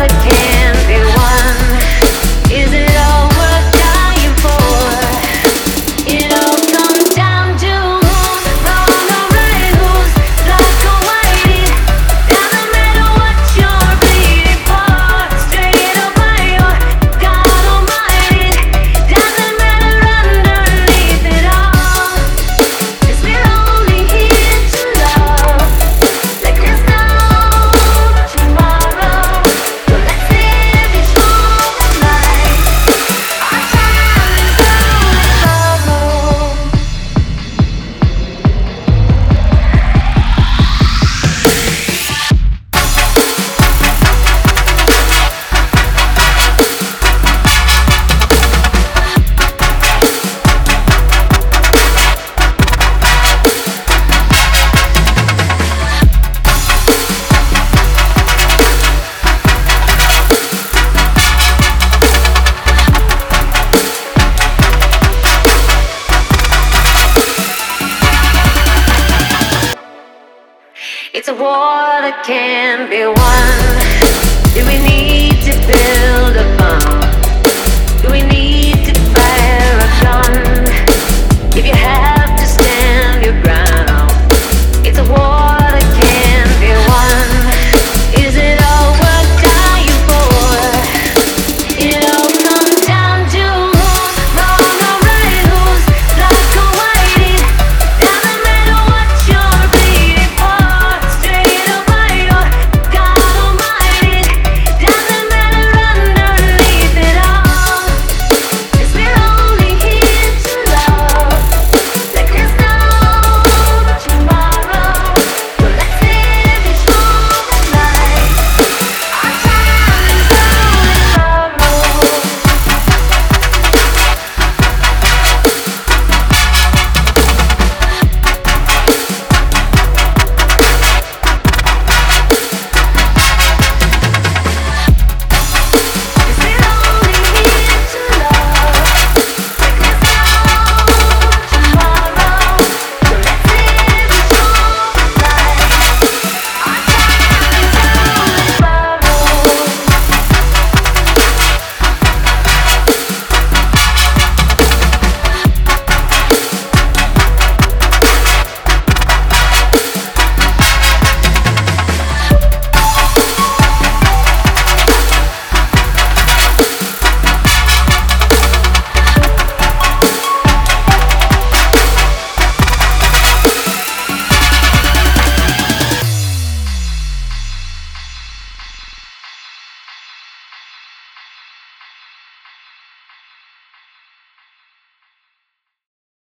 reality. the war that can't be won? Do we need to build a bomb? Do we need